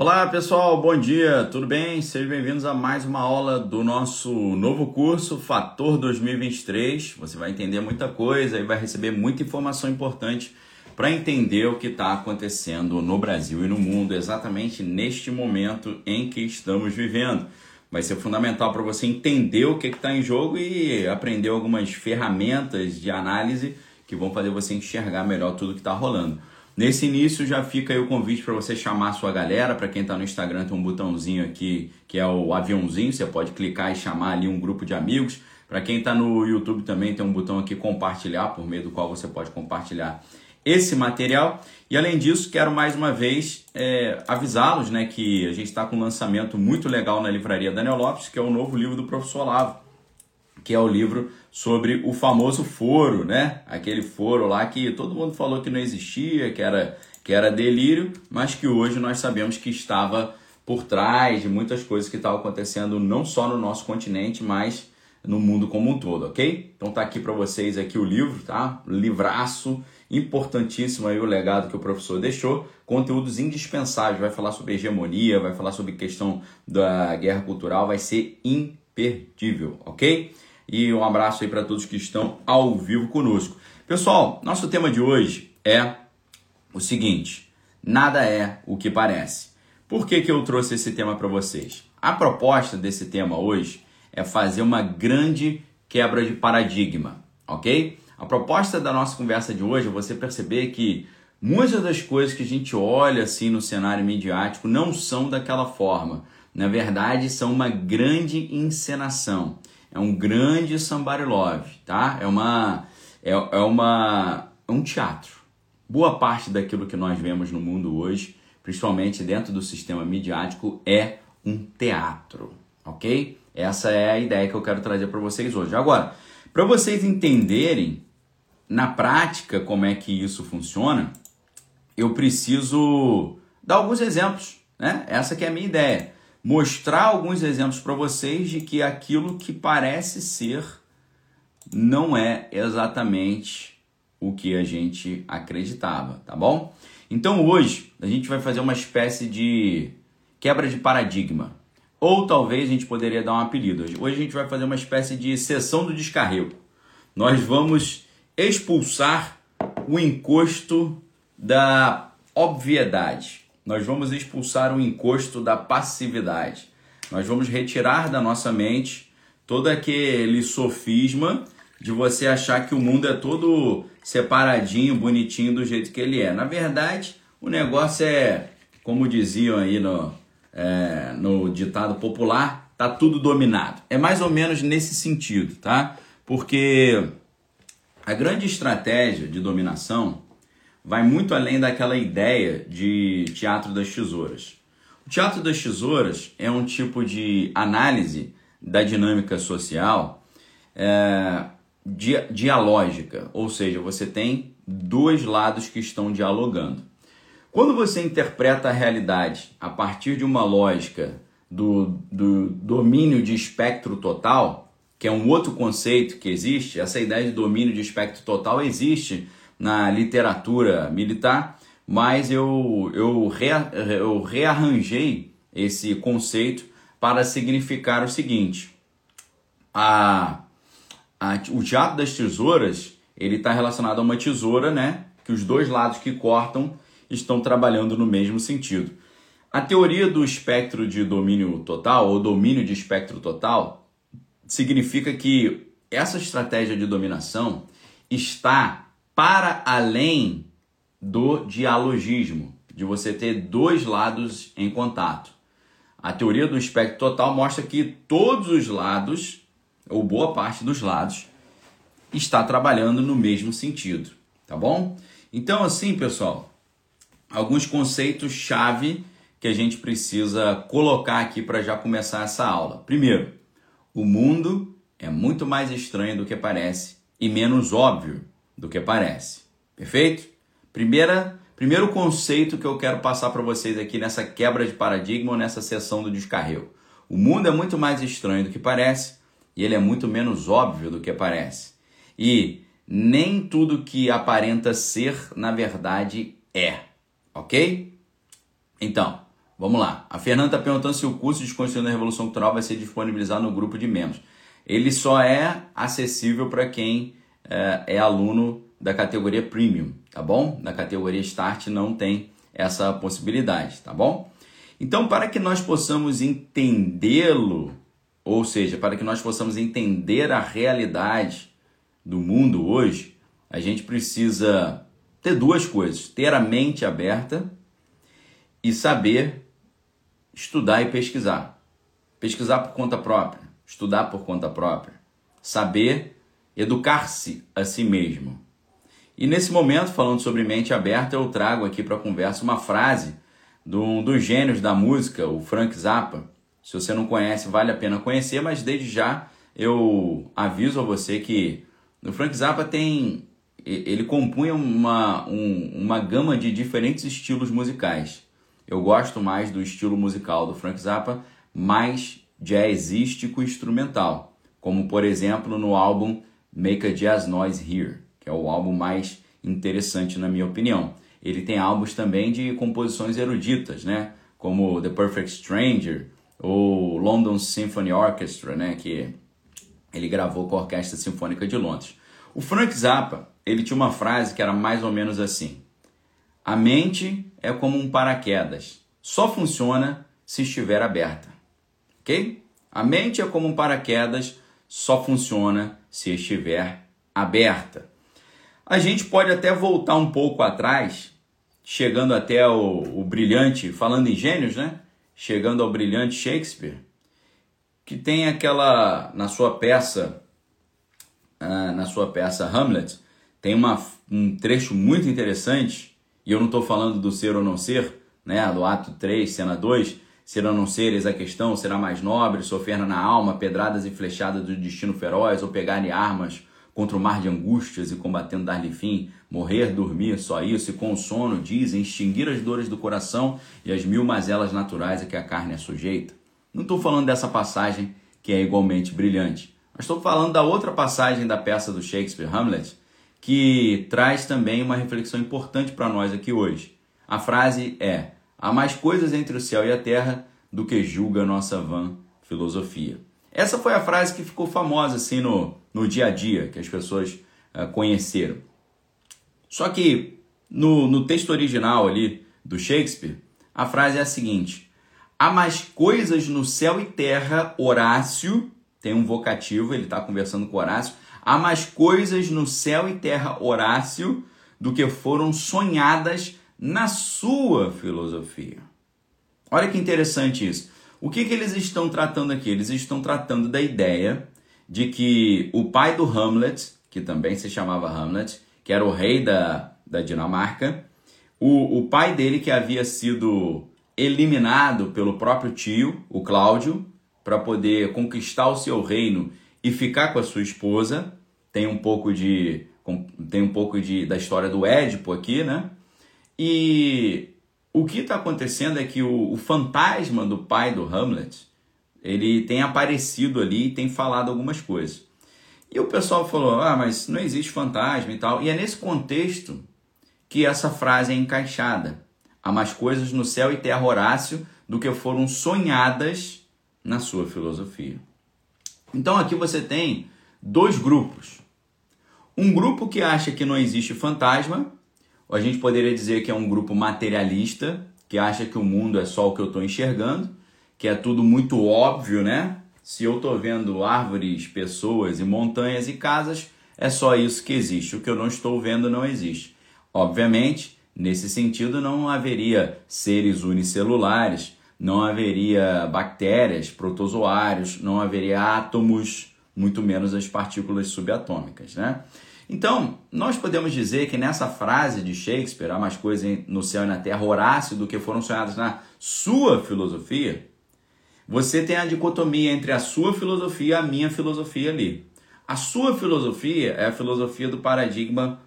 Olá pessoal, bom dia, tudo bem? Sejam bem-vindos a mais uma aula do nosso novo curso Fator 2023. Você vai entender muita coisa e vai receber muita informação importante para entender o que está acontecendo no Brasil e no mundo exatamente neste momento em que estamos vivendo. Vai ser fundamental para você entender o que está em jogo e aprender algumas ferramentas de análise que vão fazer você enxergar melhor tudo que está rolando. Nesse início já fica aí o convite para você chamar sua galera. Para quem está no Instagram tem um botãozinho aqui que é o aviãozinho, você pode clicar e chamar ali um grupo de amigos. Para quem está no YouTube também tem um botão aqui compartilhar, por meio do qual você pode compartilhar esse material. E além disso, quero mais uma vez é, avisá-los né, que a gente está com um lançamento muito legal na livraria Daniel Lopes, que é o novo livro do professor Olavo, que é o livro sobre o famoso foro, né? Aquele foro lá que todo mundo falou que não existia, que era, que era delírio, mas que hoje nós sabemos que estava por trás de muitas coisas que estavam acontecendo não só no nosso continente, mas no mundo como um todo, ok? Então tá aqui para vocês aqui o livro, tá? Livraço, importantíssimo aí o legado que o professor deixou, conteúdos indispensáveis, vai falar sobre hegemonia, vai falar sobre questão da guerra cultural, vai ser imperdível, ok? E um abraço aí para todos que estão ao vivo conosco. Pessoal, nosso tema de hoje é o seguinte: nada é o que parece. Por que, que eu trouxe esse tema para vocês? A proposta desse tema hoje é fazer uma grande quebra de paradigma, ok? A proposta da nossa conversa de hoje é você perceber que muitas das coisas que a gente olha assim no cenário midiático não são daquela forma. Na verdade, são uma grande encenação é um grande somebody love, tá? É uma é, é uma é um teatro. Boa parte daquilo que nós vemos no mundo hoje, principalmente dentro do sistema midiático, é um teatro, ok? Essa é a ideia que eu quero trazer para vocês hoje. Agora, para vocês entenderem na prática como é que isso funciona, eu preciso dar alguns exemplos, né? Essa que é a minha ideia mostrar alguns exemplos para vocês de que aquilo que parece ser não é exatamente o que a gente acreditava, tá bom? Então hoje a gente vai fazer uma espécie de quebra de paradigma. Ou talvez a gente poderia dar um apelido. Hoje a gente vai fazer uma espécie de sessão do descarrego. Nós vamos expulsar o encosto da obviedade nós vamos expulsar o encosto da passividade. Nós vamos retirar da nossa mente todo aquele sofisma de você achar que o mundo é todo separadinho, bonitinho do jeito que ele é. Na verdade, o negócio é, como diziam aí no, é, no ditado popular, tá tudo dominado. É mais ou menos nesse sentido, tá? Porque a grande estratégia de dominação vai muito além daquela ideia de teatro das tesouras. O teatro das tesouras é um tipo de análise da dinâmica social é, di dialógica, ou seja, você tem dois lados que estão dialogando. Quando você interpreta a realidade a partir de uma lógica do, do domínio de espectro total, que é um outro conceito que existe, essa ideia de domínio de espectro total existe na literatura militar, mas eu, eu, rea, eu rearranjei esse conceito para significar o seguinte: a, a, o teatro das tesouras ele está relacionado a uma tesoura, né? Que os dois lados que cortam estão trabalhando no mesmo sentido. A teoria do espectro de domínio total, ou domínio de espectro total, significa que essa estratégia de dominação está para além do dialogismo, de você ter dois lados em contato. A teoria do espectro total mostra que todos os lados, ou boa parte dos lados, está trabalhando no mesmo sentido, tá bom? Então, assim, pessoal, alguns conceitos chave que a gente precisa colocar aqui para já começar essa aula. Primeiro, o mundo é muito mais estranho do que parece e menos óbvio do que parece. Perfeito? Primeira, primeiro conceito que eu quero passar para vocês aqui nessa quebra de paradigma nessa sessão do descarrego. O mundo é muito mais estranho do que parece e ele é muito menos óbvio do que parece. E nem tudo que aparenta ser, na verdade, é. Ok? Então, Vamos lá. A Fernanda está perguntando se o curso de Desconstruindo a Revolução Cultural vai ser disponibilizado no grupo de membros. Ele só é acessível para quem é, é, aluno da categoria Premium, tá bom? Na categoria Start não tem essa possibilidade, tá bom? Então, para que nós possamos entendê-lo, ou seja, para que nós possamos entender a realidade do mundo hoje, a gente precisa ter duas coisas: ter a mente aberta e saber estudar e pesquisar. Pesquisar por conta própria, estudar por conta própria, saber educar-se a si mesmo. E nesse momento, falando sobre mente aberta, eu trago aqui para a conversa uma frase de um dos gênios da música, o Frank Zappa. Se você não conhece, vale a pena conhecer, mas desde já eu aviso a você que o Frank Zappa tem. Ele compunha uma, um, uma gama de diferentes estilos musicais. Eu gosto mais do estilo musical do Frank Zappa, mais jazzístico instrumental, como por exemplo no álbum Make a Jazz Noise Here, que é o álbum mais interessante na minha opinião. Ele tem álbuns também de composições eruditas, né? Como The Perfect Stranger ou London Symphony Orchestra, né? Que ele gravou com a Orquestra Sinfônica de Londres. O Frank Zappa, ele tinha uma frase que era mais ou menos assim: a mente é como um paraquedas, só funciona se estiver aberta. Ok? A mente é como um paraquedas, só funciona se estiver aberta. A gente pode até voltar um pouco atrás, chegando até o, o brilhante, falando em gênios, né? Chegando ao brilhante Shakespeare, que tem aquela na sua peça, uh, na sua peça Hamlet, tem uma, um trecho muito interessante e eu não estou falando do ser ou não ser, né, do ato 3, cena 2, ser ou não ser, eis a questão, será mais nobre, sofrer na alma, pedradas e flechadas do destino feroz, ou pegar armas contra o mar de angústias e combatendo dar-lhe fim, morrer, dormir, só isso, e com o sono, dizem, extinguir as dores do coração e as mil mazelas naturais a que a carne é sujeita. Não estou falando dessa passagem que é igualmente brilhante, mas estou falando da outra passagem da peça do Shakespeare, Hamlet, que traz também uma reflexão importante para nós aqui hoje. A frase é: há mais coisas entre o céu e a terra do que julga a nossa vã filosofia. Essa foi a frase que ficou famosa assim no, no dia a dia, que as pessoas uh, conheceram. Só que no, no texto original ali do Shakespeare, a frase é a seguinte: há mais coisas no céu e terra, Horácio, tem um vocativo, ele está conversando com Horácio, Há mais coisas no céu e terra, Horácio, do que foram sonhadas na sua filosofia. Olha que interessante isso. O que, que eles estão tratando aqui? Eles estão tratando da ideia de que o pai do Hamlet, que também se chamava Hamlet, que era o rei da, da Dinamarca, o, o pai dele que havia sido eliminado pelo próprio tio, o Cláudio, para poder conquistar o seu reino e ficar com a sua esposa. Tem um pouco de tem um pouco de da história do Édipo aqui, né? E o que está acontecendo é que o, o, fantasma do pai do Hamlet ele tem aparecido ali e tem falado algumas coisas. E o pessoal falou: ah, mas não existe fantasma e tal. E é nesse contexto que essa frase é encaixada. Há mais coisas no céu e terra, Horácio, do que foram sonhadas na sua filosofia. Então aqui você tem dois grupos. Um grupo que acha que não existe fantasma, ou a gente poderia dizer que é um grupo materialista, que acha que o mundo é só o que eu estou enxergando, que é tudo muito óbvio, né? Se eu estou vendo árvores, pessoas e montanhas e casas, é só isso que existe. O que eu não estou vendo não existe. Obviamente, nesse sentido, não haveria seres unicelulares, não haveria bactérias, protozoários, não haveria átomos, muito menos as partículas subatômicas, né? Então, nós podemos dizer que nessa frase de Shakespeare, há mais coisas no céu e na terra, Horácio, do que foram sonhadas na sua filosofia, você tem a dicotomia entre a sua filosofia e a minha filosofia ali. A sua filosofia é a filosofia do paradigma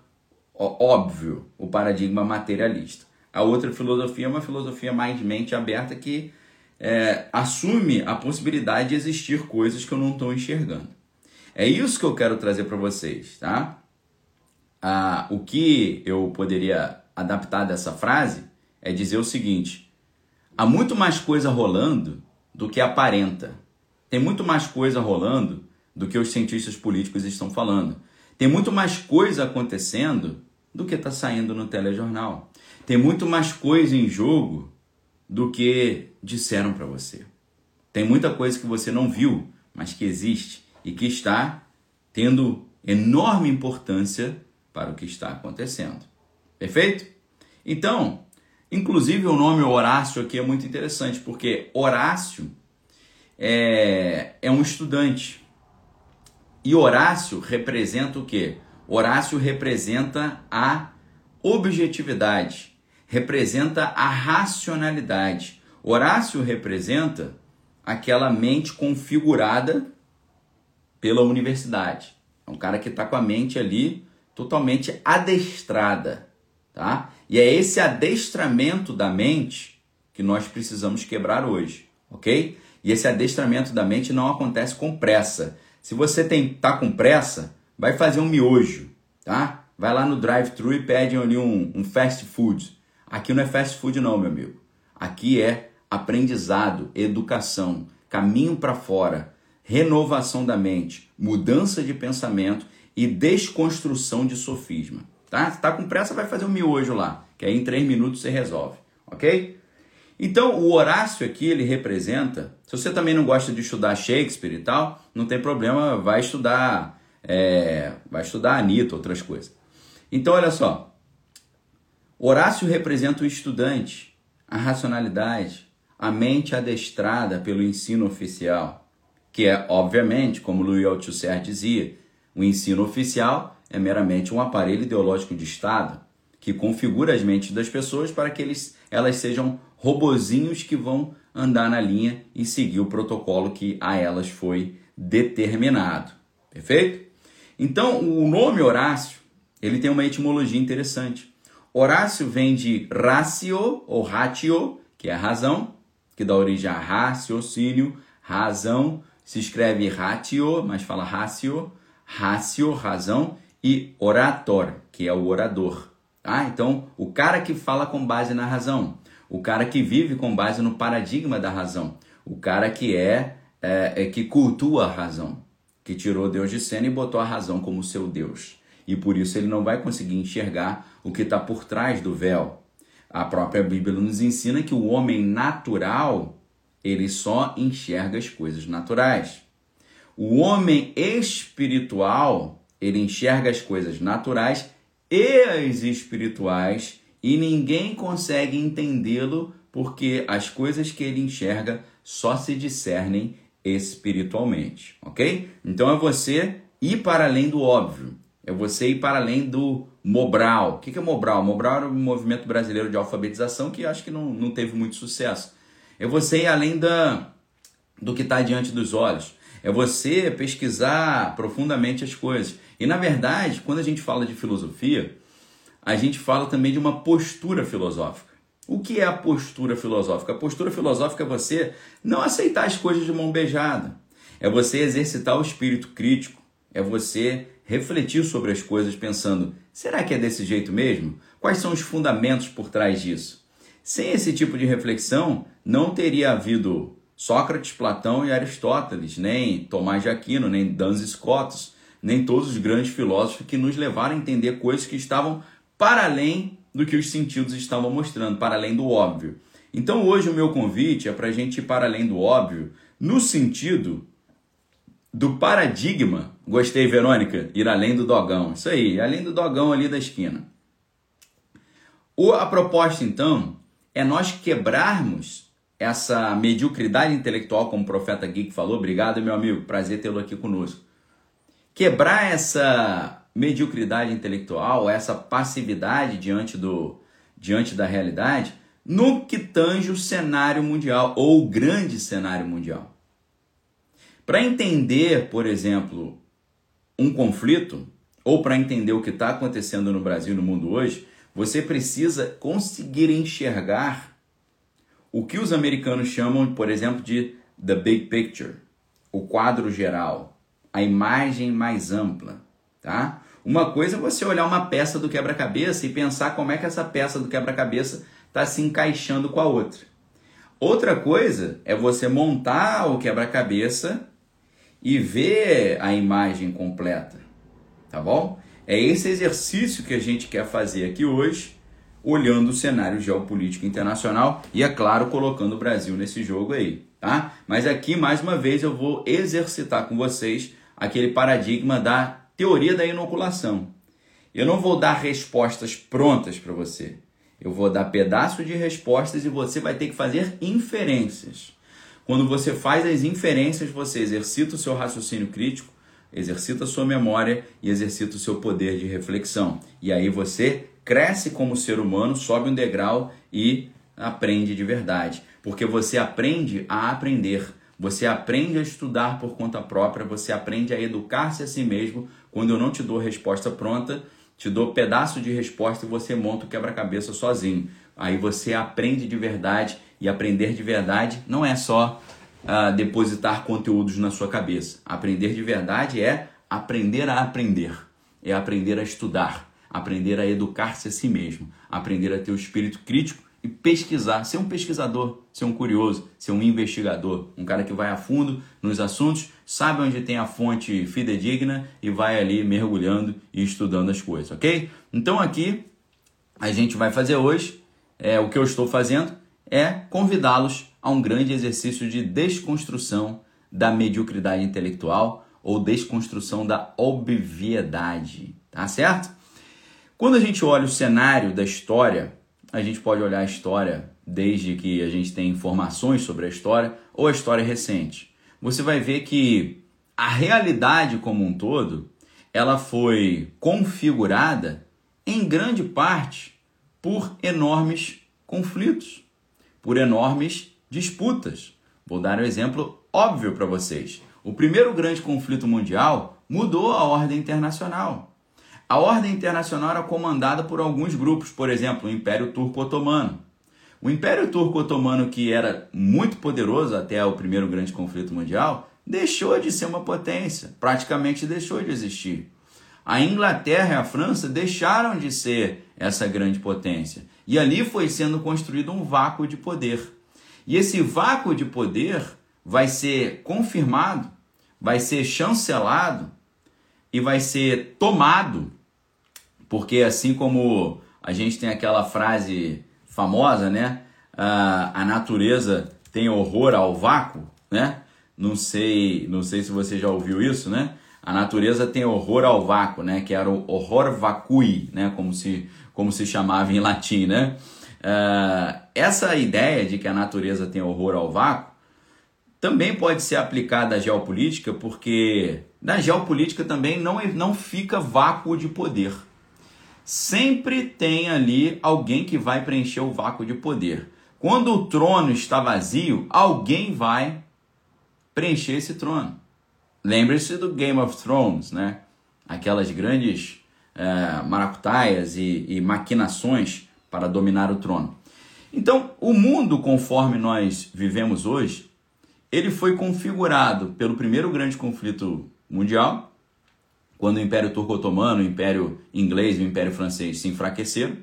óbvio, o paradigma materialista. A outra filosofia é uma filosofia mais mente aberta que é, assume a possibilidade de existir coisas que eu não estou enxergando. É isso que eu quero trazer para vocês, tá? Ah, o que eu poderia adaptar dessa frase é dizer o seguinte: há muito mais coisa rolando do que aparenta. Tem muito mais coisa rolando do que os cientistas políticos estão falando. Tem muito mais coisa acontecendo do que está saindo no telejornal. Tem muito mais coisa em jogo do que disseram para você. Tem muita coisa que você não viu, mas que existe e que está tendo enorme importância para o que está acontecendo. Perfeito? Então, inclusive o nome Horácio aqui é muito interessante, porque Horácio é, é um estudante. E Horácio representa o quê? Horácio representa a objetividade, representa a racionalidade. Horácio representa aquela mente configurada pela universidade. É um cara que está com a mente ali totalmente adestrada, tá? E é esse adestramento da mente que nós precisamos quebrar hoje, ok? E esse adestramento da mente não acontece com pressa. Se você tem tá com pressa, vai fazer um miojo, tá? Vai lá no drive-thru e pede ali um, um fast food. Aqui não é fast food não, meu amigo. Aqui é aprendizado, educação, caminho para fora, renovação da mente, mudança de pensamento e desconstrução de sofisma. Tá? Se tá com pressa, vai fazer um miojo lá, que aí em três minutos você resolve, ok? Então, o Horácio aqui, ele representa. Se você também não gosta de estudar Shakespeare e tal, não tem problema, vai estudar, é, vai estudar Anitta, outras coisas. Então, olha só. Horácio representa o estudante, a racionalidade, a mente adestrada pelo ensino oficial, que é, obviamente, como Louis Althusser dizia, o ensino oficial é meramente um aparelho ideológico de Estado que configura as mentes das pessoas para que eles, elas sejam robozinhos que vão andar na linha e seguir o protocolo que a elas foi determinado. Perfeito? Então, o nome Horácio, ele tem uma etimologia interessante. Horácio vem de ratio ou ratio, que é a razão, que dá origem a raciocínio, razão, se escreve ratio, mas fala ratio, ratio, razão, e orator, que é o orador. Tá? Então, o cara que fala com base na razão, o cara que vive com base no paradigma da razão, o cara que é, é, é que cultua a razão, que tirou Deus de cena e botou a razão como seu Deus. E por isso ele não vai conseguir enxergar o que está por trás do véu, a própria Bíblia nos ensina que o homem natural, ele só enxerga as coisas naturais. O homem espiritual, ele enxerga as coisas naturais e as espirituais e ninguém consegue entendê-lo porque as coisas que ele enxerga só se discernem espiritualmente, ok? Então é você ir para além do óbvio, é você ir para além do Mobral. O que é Mobral? Mobral era um movimento brasileiro de alfabetização que acho que não, não teve muito sucesso. É você ir além da, do que está diante dos olhos. É você pesquisar profundamente as coisas. E na verdade, quando a gente fala de filosofia, a gente fala também de uma postura filosófica. O que é a postura filosófica? A postura filosófica é você não aceitar as coisas de mão beijada. É você exercitar o espírito crítico. É você refletir sobre as coisas pensando: será que é desse jeito mesmo? Quais são os fundamentos por trás disso? Sem esse tipo de reflexão, não teria havido Sócrates, Platão e Aristóteles, nem Tomás de Aquino, nem Duns Scotus, nem todos os grandes filósofos que nos levaram a entender coisas que estavam para além do que os sentidos estavam mostrando, para além do óbvio. Então hoje o meu convite é para a gente ir para além do óbvio, no sentido do paradigma. Gostei, Verônica, ir além do dogão. Isso aí, além do dogão ali da esquina. O, a proposta, então, é nós quebrarmos essa mediocridade intelectual, como o profeta Geek falou. Obrigado, meu amigo. Prazer tê-lo aqui conosco. Quebrar essa mediocridade intelectual, essa passividade diante, do, diante da realidade, no que tange o cenário mundial, ou o grande cenário mundial. Para entender, por exemplo, um conflito, ou para entender o que está acontecendo no Brasil e no mundo hoje, você precisa conseguir enxergar o que os americanos chamam, por exemplo, de the big picture, o quadro geral, a imagem mais ampla, tá? Uma coisa é você olhar uma peça do quebra-cabeça e pensar como é que essa peça do quebra-cabeça está se encaixando com a outra. Outra coisa é você montar o quebra-cabeça e ver a imagem completa, tá bom? É esse exercício que a gente quer fazer aqui hoje, olhando o cenário geopolítico internacional e, é claro, colocando o Brasil nesse jogo aí, tá? Mas aqui, mais uma vez, eu vou exercitar com vocês aquele paradigma da teoria da inoculação. Eu não vou dar respostas prontas para você. Eu vou dar pedaço de respostas e você vai ter que fazer inferências. Quando você faz as inferências, você exercita o seu raciocínio crítico, exercita a sua memória e exercita o seu poder de reflexão. E aí você cresce como ser humano, sobe um degrau e aprende de verdade. Porque você aprende a aprender. Você aprende a estudar por conta própria, você aprende a educar-se a si mesmo. Quando eu não te dou resposta pronta, te dou pedaço de resposta e você monta o quebra-cabeça sozinho. Aí você aprende de verdade e aprender de verdade não é só uh, depositar conteúdos na sua cabeça. Aprender de verdade é aprender a aprender, é aprender a estudar, aprender a educar-se a si mesmo, aprender a ter o espírito crítico e pesquisar, ser um pesquisador, ser um curioso, ser um investigador, um cara que vai a fundo nos assuntos, sabe onde tem a fonte fidedigna e vai ali mergulhando e estudando as coisas, ok? Então aqui a gente vai fazer hoje, é o que eu estou fazendo é convidá-los a um grande exercício de desconstrução da mediocridade intelectual ou desconstrução da obviedade, tá certo? Quando a gente olha o cenário da história a gente pode olhar a história desde que a gente tem informações sobre a história ou a história recente. Você vai ver que a realidade como um todo, ela foi configurada em grande parte por enormes conflitos, por enormes disputas. Vou dar um exemplo óbvio para vocês. O primeiro grande conflito mundial mudou a ordem internacional. A ordem internacional era comandada por alguns grupos, por exemplo, o Império Turco Otomano. O Império Turco Otomano, que era muito poderoso até o primeiro grande conflito mundial, deixou de ser uma potência, praticamente deixou de existir. A Inglaterra e a França deixaram de ser essa grande potência. E ali foi sendo construído um vácuo de poder. E esse vácuo de poder vai ser confirmado, vai ser chancelado e vai ser tomado, porque assim como a gente tem aquela frase famosa, né? a natureza tem horror ao vácuo, né? Não sei, não sei se você já ouviu isso, né? A natureza tem horror ao vácuo, né? Que era o horror vacui, né? Como se, como se chamava em latim, né? Uh, essa ideia de que a natureza tem horror ao vácuo também pode ser aplicada à geopolítica, porque na geopolítica também não, é, não fica vácuo de poder. Sempre tem ali alguém que vai preencher o vácuo de poder. Quando o trono está vazio, alguém vai preencher esse trono. Lembre-se do Game of Thrones, né? Aquelas grandes é, maracutaias e, e maquinações para dominar o trono. Então, o mundo conforme nós vivemos hoje, ele foi configurado pelo primeiro grande conflito mundial, quando o Império Turco-Otomano, o Império Inglês e o Império Francês se enfraqueceram.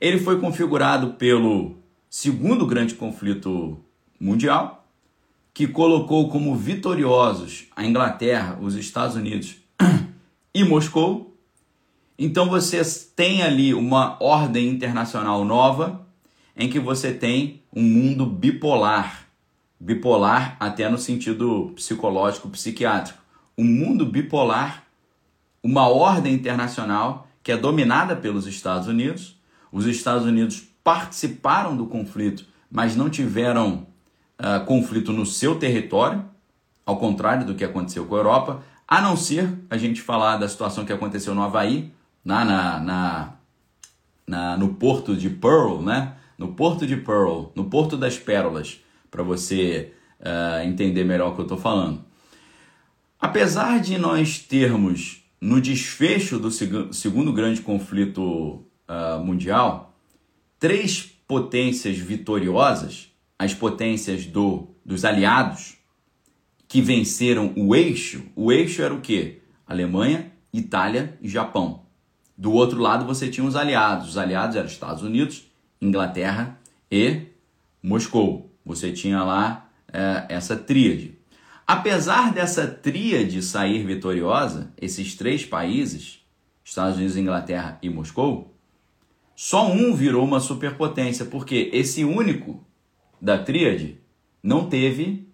Ele foi configurado pelo segundo grande conflito mundial, que colocou como vitoriosos a Inglaterra, os Estados Unidos e Moscou. Então você tem ali uma ordem internacional nova, em que você tem um mundo bipolar. Bipolar até no sentido psicológico, psiquiátrico um mundo bipolar, uma ordem internacional que é dominada pelos Estados Unidos. Os Estados Unidos participaram do conflito, mas não tiveram uh, conflito no seu território, ao contrário do que aconteceu com a Europa, a não ser a gente falar da situação que aconteceu no Havaí, na, na, na, na no porto de Pearl, né? No porto de Pearl, no porto das pérolas, para você uh, entender melhor o que eu estou falando. Apesar de nós termos no desfecho do segundo grande conflito uh, mundial três potências vitoriosas, as potências do, dos aliados que venceram o eixo. O eixo era o que? Alemanha, Itália e Japão. Do outro lado você tinha os aliados. Os aliados eram Estados Unidos, Inglaterra e Moscou. Você tinha lá é, essa tríade. Apesar dessa tríade sair vitoriosa, esses três países, Estados Unidos, Inglaterra e Moscou, só um virou uma superpotência, porque esse único da tríade não teve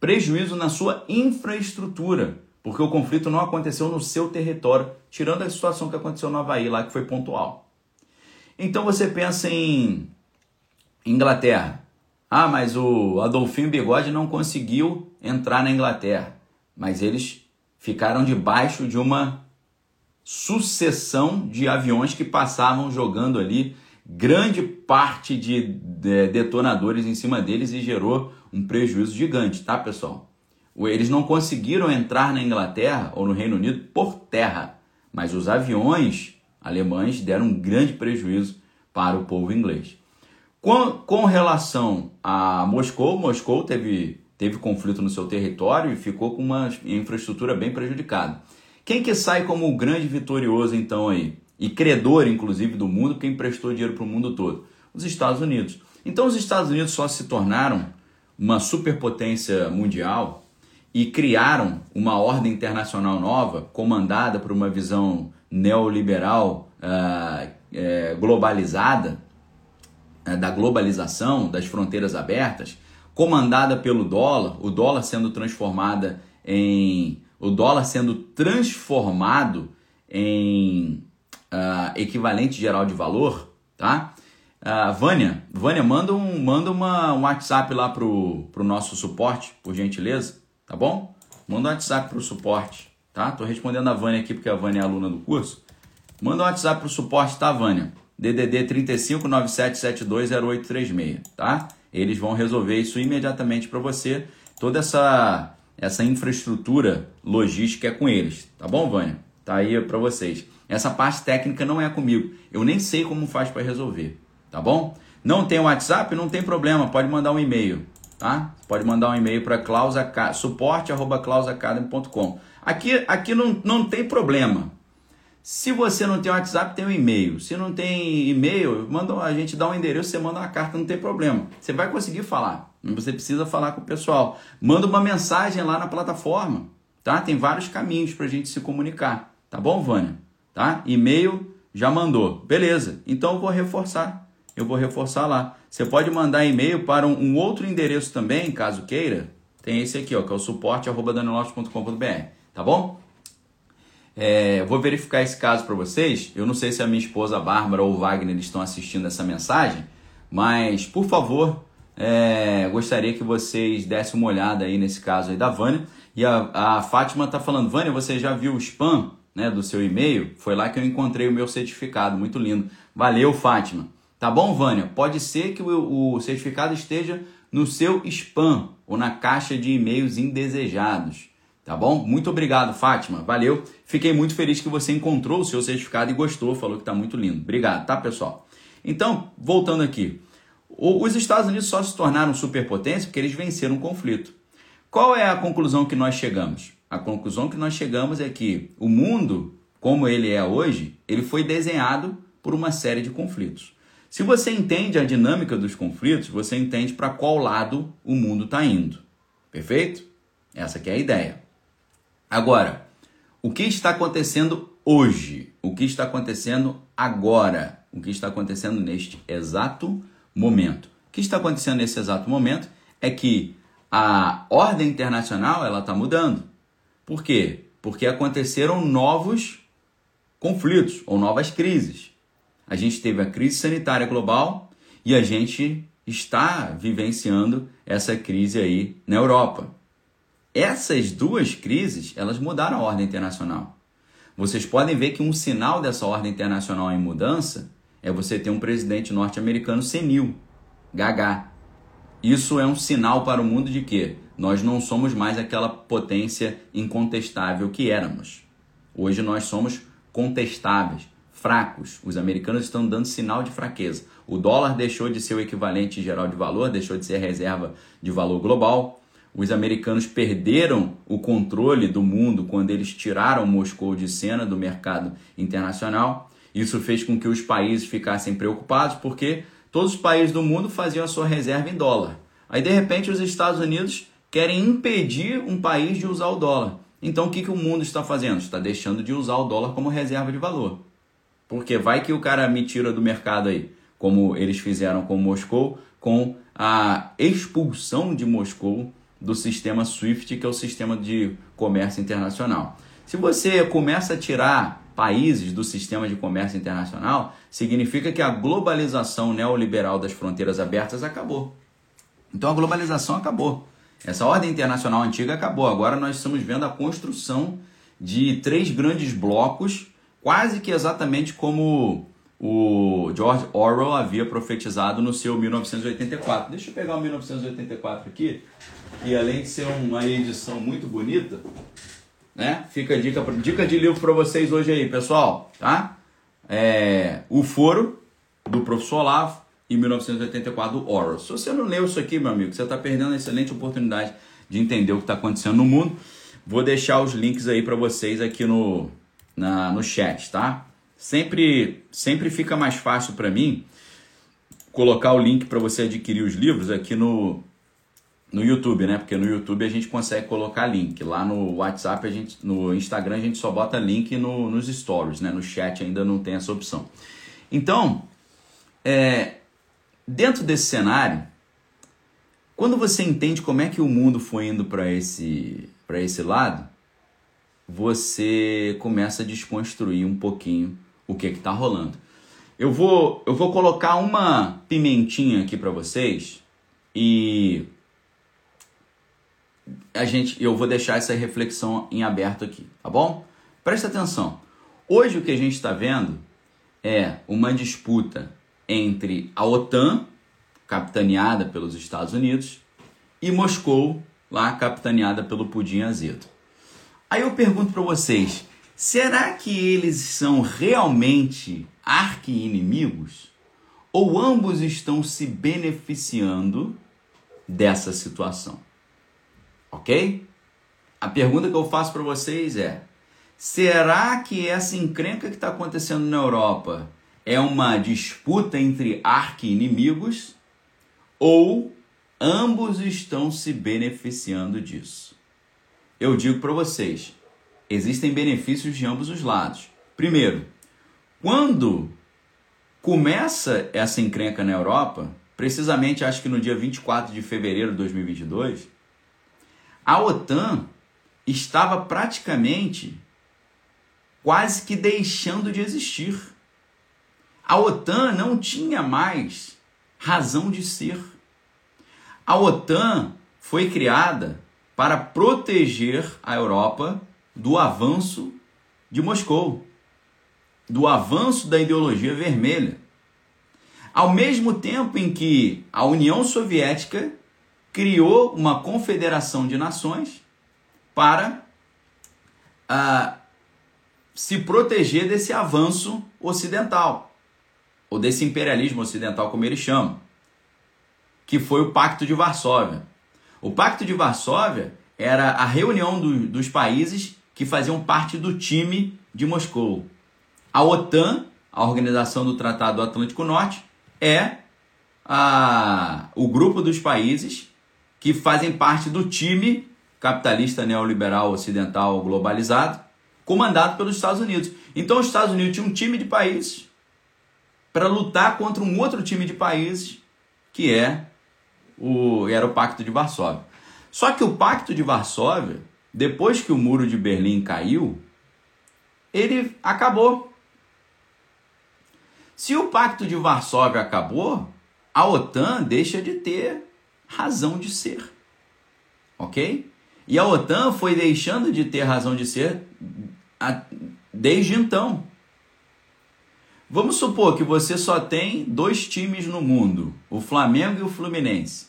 prejuízo na sua infraestrutura, porque o conflito não aconteceu no seu território, tirando a situação que aconteceu no Havaí, lá que foi pontual. Então você pensa em Inglaterra. Ah, mas o Adolfinho Bigode não conseguiu entrar na Inglaterra. Mas eles ficaram debaixo de uma sucessão de aviões que passavam jogando ali grande parte de detonadores em cima deles e gerou um prejuízo gigante, tá, pessoal? Eles não conseguiram entrar na Inglaterra ou no Reino Unido por terra, mas os aviões alemães deram um grande prejuízo para o povo inglês. Com, com relação a Moscou, Moscou teve, teve conflito no seu território e ficou com uma infraestrutura bem prejudicada. Quem que sai como o grande vitorioso então aí? E credor, inclusive, do mundo, quem prestou dinheiro para o mundo todo? Os Estados Unidos. Então os Estados Unidos só se tornaram uma superpotência mundial e criaram uma ordem internacional nova, comandada por uma visão neoliberal uh, uh, globalizada, da globalização, das fronteiras abertas, comandada pelo dólar, o dólar sendo transformada em o dólar sendo transformado em equivalente geral de valor, tá? Uh, Vânia, Vânia, manda um, manda uma, um WhatsApp lá pro, pro nosso suporte, por gentileza, tá bom? Manda um WhatsApp pro suporte, tá? Tô respondendo a Vânia aqui porque a Vânia é aluna do curso. Manda um WhatsApp pro suporte, tá, Vânia? DDD 3597720836, tá? Eles vão resolver isso imediatamente para você. Toda essa essa infraestrutura logística é com eles, tá bom, Vânia? Tá aí para vocês. Essa parte técnica não é comigo. Eu nem sei como faz para resolver tá bom? Não tem WhatsApp? Não tem problema, pode mandar um e-mail, tá? Pode mandar um e-mail para suporte@clausacademy.com. Aqui, aqui não, não tem problema. Se você não tem WhatsApp, tem um e-mail. Se não tem e-mail, manda, a gente dá um endereço, você manda uma carta, não tem problema. Você vai conseguir falar. Você precisa falar com o pessoal. Manda uma mensagem lá na plataforma, tá? Tem vários caminhos para a gente se comunicar, tá bom, Vânia? Tá? E-mail já mandou, beleza? Então eu vou reforçar eu vou reforçar lá. Você pode mandar e-mail para um, um, outro endereço também, caso queira. Tem esse aqui, ó, que é o suporte.danilopes.com.br, tá bom? É, vou verificar esse caso para vocês. Eu não sei se a minha esposa Bárbara ou o Wagner estão assistindo essa mensagem, mas por favor, é, gostaria que vocês dessem uma olhada aí nesse caso aí da Vânia. E a, a Fátima está falando, Vânia, você já viu o spam né, do seu e-mail? Foi lá que eu encontrei o meu certificado, muito lindo. Valeu, Fátima. Tá bom, Vânia? Pode ser que o, o certificado esteja no seu spam ou na caixa de e-mails indesejados. Tá bom? Muito obrigado, Fátima. Valeu. Fiquei muito feliz que você encontrou o seu certificado e gostou, falou que tá muito lindo. Obrigado, tá, pessoal? Então, voltando aqui. Os Estados Unidos só se tornaram superpotência porque eles venceram o conflito. Qual é a conclusão que nós chegamos? A conclusão que nós chegamos é que o mundo, como ele é hoje, ele foi desenhado por uma série de conflitos. Se você entende a dinâmica dos conflitos, você entende para qual lado o mundo está indo. Perfeito? Essa é a ideia. Agora, o que está acontecendo hoje? O que está acontecendo agora? O que está acontecendo neste exato momento? O que está acontecendo nesse exato momento é que a ordem internacional ela está mudando. Por quê? Porque aconteceram novos conflitos ou novas crises a gente teve a crise sanitária global e a gente está vivenciando essa crise aí na Europa. Essas duas crises, elas mudaram a ordem internacional. Vocês podem ver que um sinal dessa ordem internacional em mudança é você ter um presidente norte-americano senil, gaga. Isso é um sinal para o mundo de que nós não somos mais aquela potência incontestável que éramos. Hoje nós somos contestáveis fracos. Os americanos estão dando sinal de fraqueza. O dólar deixou de ser o equivalente geral de valor, deixou de ser reserva de valor global. Os americanos perderam o controle do mundo quando eles tiraram Moscou de cena do mercado internacional. Isso fez com que os países ficassem preocupados porque todos os países do mundo faziam a sua reserva em dólar. Aí de repente os Estados Unidos querem impedir um país de usar o dólar. Então o que, que o mundo está fazendo? Está deixando de usar o dólar como reserva de valor. Porque vai que o cara me tira do mercado aí, como eles fizeram com Moscou, com a expulsão de Moscou do sistema SWIFT, que é o sistema de comércio internacional. Se você começa a tirar países do sistema de comércio internacional, significa que a globalização neoliberal das fronteiras abertas acabou. Então a globalização acabou. Essa ordem internacional antiga acabou. Agora nós estamos vendo a construção de três grandes blocos, quase que exatamente como o George Orwell havia profetizado no seu 1984. Deixa eu pegar o 1984 aqui, e além de ser uma edição muito bonita, né? Fica dica, dica de livro para vocês hoje aí, pessoal, tá? É, o Foro, do professor Olavo, e 1984 do Orwell. Se você não leu isso aqui, meu amigo, você está perdendo uma excelente oportunidade de entender o que está acontecendo no mundo. Vou deixar os links aí para vocês aqui no, na, no chat, tá? Sempre, sempre fica mais fácil para mim colocar o link para você adquirir os livros aqui no, no YouTube, né? Porque no YouTube a gente consegue colocar link. Lá no WhatsApp, a gente, no Instagram, a gente só bota link no, nos stories, né? No chat ainda não tem essa opção. Então, é, Dentro desse cenário, quando você entende como é que o mundo foi indo para esse, esse lado, você começa a desconstruir um pouquinho o que está rolando. Eu vou, eu vou colocar uma pimentinha aqui para vocês e a gente, eu vou deixar essa reflexão em aberto aqui, tá bom? Presta atenção. Hoje o que a gente está vendo é uma disputa entre a OTAN, capitaneada pelos Estados Unidos, e Moscou, lá capitaneada pelo Pudim Azedo. Aí eu pergunto para vocês, será que eles são realmente arqui-inimigos? Ou ambos estão se beneficiando dessa situação? Ok? A pergunta que eu faço para vocês é: será que essa encrenca que está acontecendo na Europa é uma disputa entre arqui-inimigos ou ambos estão se beneficiando disso? Eu digo para vocês, existem benefícios de ambos os lados. Primeiro, quando começa essa encrenca na Europa, precisamente acho que no dia 24 de fevereiro de 2022, a OTAN estava praticamente quase que deixando de existir. A OTAN não tinha mais razão de ser. A OTAN foi criada para proteger a Europa do avanço de Moscou, do avanço da ideologia vermelha. Ao mesmo tempo em que a União Soviética criou uma confederação de nações para uh, se proteger desse avanço ocidental ou desse imperialismo ocidental, como eles chamam, que foi o Pacto de Varsóvia. O Pacto de Varsóvia era a reunião do, dos países que faziam parte do time de Moscou. A OTAN, a Organização do Tratado do Atlântico Norte, é a, o grupo dos países que fazem parte do time capitalista neoliberal ocidental globalizado, comandado pelos Estados Unidos. Então, os Estados Unidos tinham um time de países para lutar contra um outro time de países que é o era o Pacto de Varsóvia. Só que o Pacto de Varsóvia, depois que o Muro de Berlim caiu, ele acabou. Se o Pacto de Varsóvia acabou, a OTAN deixa de ter razão de ser. OK? E a OTAN foi deixando de ter razão de ser desde então. Vamos supor que você só tem dois times no mundo, o Flamengo e o Fluminense.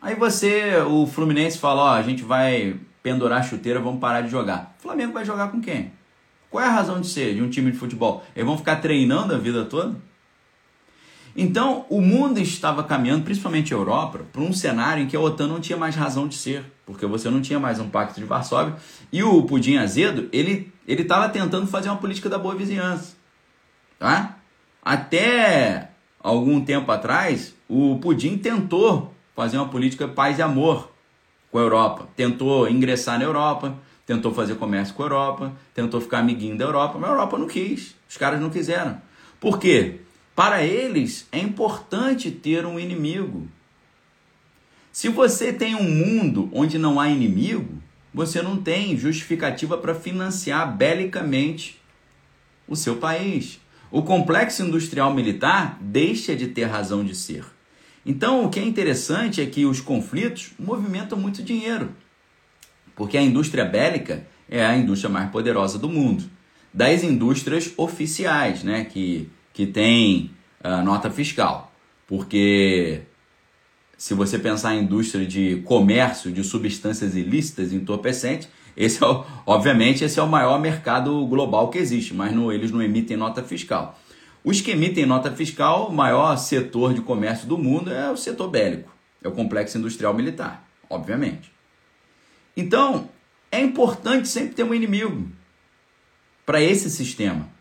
Aí você, o Fluminense fala, ó, a gente vai pendurar a chuteira, vamos parar de jogar. O Flamengo vai jogar com quem? Qual é a razão de ser de um time de futebol? Eles vão ficar treinando a vida toda? Então, o mundo estava caminhando, principalmente a Europa, para um cenário em que a OTAN não tinha mais razão de ser, porque você não tinha mais um pacto de Varsóvia. E o Pudim Azedo, ele estava tentando fazer uma política da boa vizinhança. Tá? Até algum tempo atrás, o Pudim tentou fazer uma política paz e amor com a Europa. Tentou ingressar na Europa, tentou fazer comércio com a Europa, tentou ficar amiguinho da Europa, mas a Europa não quis. Os caras não quiseram. Por quê? Para eles é importante ter um inimigo. Se você tem um mundo onde não há inimigo, você não tem justificativa para financiar belicamente o seu país. O complexo industrial militar deixa de ter razão de ser. Então, o que é interessante é que os conflitos movimentam muito dinheiro, porque a indústria bélica é a indústria mais poderosa do mundo. Das indústrias oficiais, né, que, que tem a nota fiscal. Porque se você pensar em indústria de comércio de substâncias ilícitas, entorpecentes, esse é o, obviamente esse é o maior mercado global que existe, mas não, eles não emitem nota fiscal. Os que emitem nota fiscal, o maior setor de comércio do mundo é o setor bélico, é o complexo industrial militar, obviamente. Então, é importante sempre ter um inimigo para esse sistema.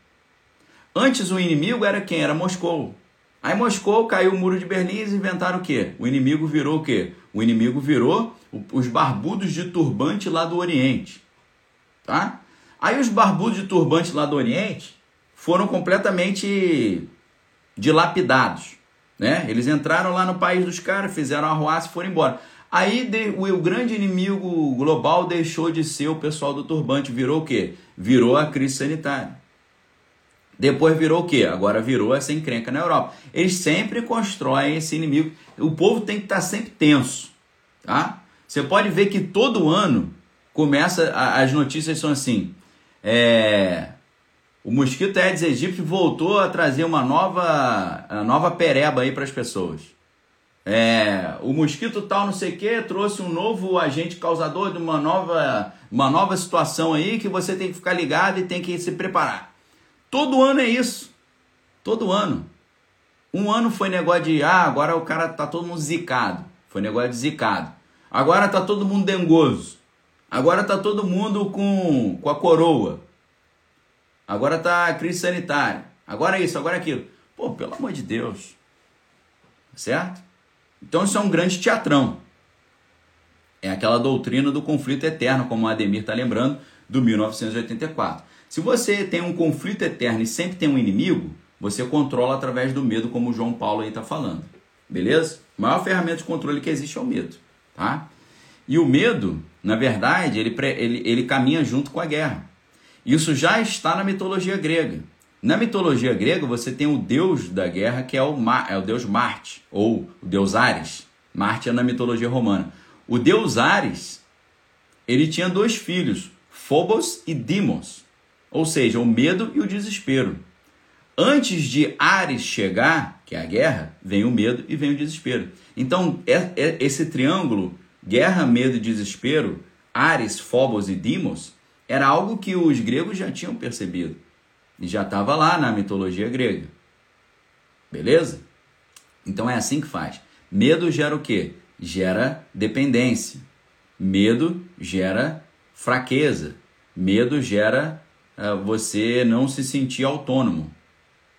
Antes o inimigo era quem? Era Moscou. Aí Moscou caiu o muro de Berlim e inventaram o quê? O inimigo virou o quê? O inimigo virou os barbudos de turbante lá do Oriente. Tá? Aí os barbudos de turbante lá do Oriente foram completamente dilapidados. Né? Eles entraram lá no país dos caras, fizeram arruaça e foram embora. Aí de, o, o, grande inimigo global deixou de ser o pessoal do turbante, virou o quê? Virou a crise sanitária. Depois virou o quê? Agora virou essa encrenca na Europa. Eles sempre constroem esse inimigo. O povo tem que estar sempre tenso, tá? Você pode ver que todo ano começa as notícias são assim: é, o mosquito Aedes aegypti voltou a trazer uma nova, uma nova pereba aí para as pessoas. É, o mosquito tal não sei o que trouxe um novo agente causador de uma nova, uma nova situação aí que você tem que ficar ligado e tem que se preparar. Todo ano é isso. Todo ano. Um ano foi negócio de, ah, agora o cara tá todo mundo zicado. Foi negócio de zicado. Agora tá todo mundo dengoso. Agora tá todo mundo com, com a coroa. Agora tá a crise sanitária. Agora é isso, agora é aquilo. Pô, pelo amor de Deus. Certo? Então isso é um grande teatrão. É aquela doutrina do conflito eterno, como o Ademir está lembrando, do 1984. Se você tem um conflito eterno e sempre tem um inimigo, você controla através do medo, como o João Paulo aí está falando. Beleza? A maior ferramenta de controle que existe é o medo. Tá? E o medo, na verdade, ele, ele, ele caminha junto com a guerra. Isso já está na mitologia grega. Na mitologia grega, você tem o deus da guerra, que é o, Mar, é o deus Marte, ou o deus Ares. Marte é na mitologia romana. O deus Ares, ele tinha dois filhos, Phobos e Dimos, ou seja, o medo e o desespero. Antes de Ares chegar, que é a guerra, vem o medo e vem o desespero. Então, é, é, esse triângulo, guerra, medo e desespero, Ares, Phobos e Dimos, era algo que os gregos já tinham percebido. E já estava lá na mitologia grega. Beleza? Então é assim que faz. Medo gera o quê? Gera dependência. Medo gera fraqueza. Medo gera você não se sentir autônomo.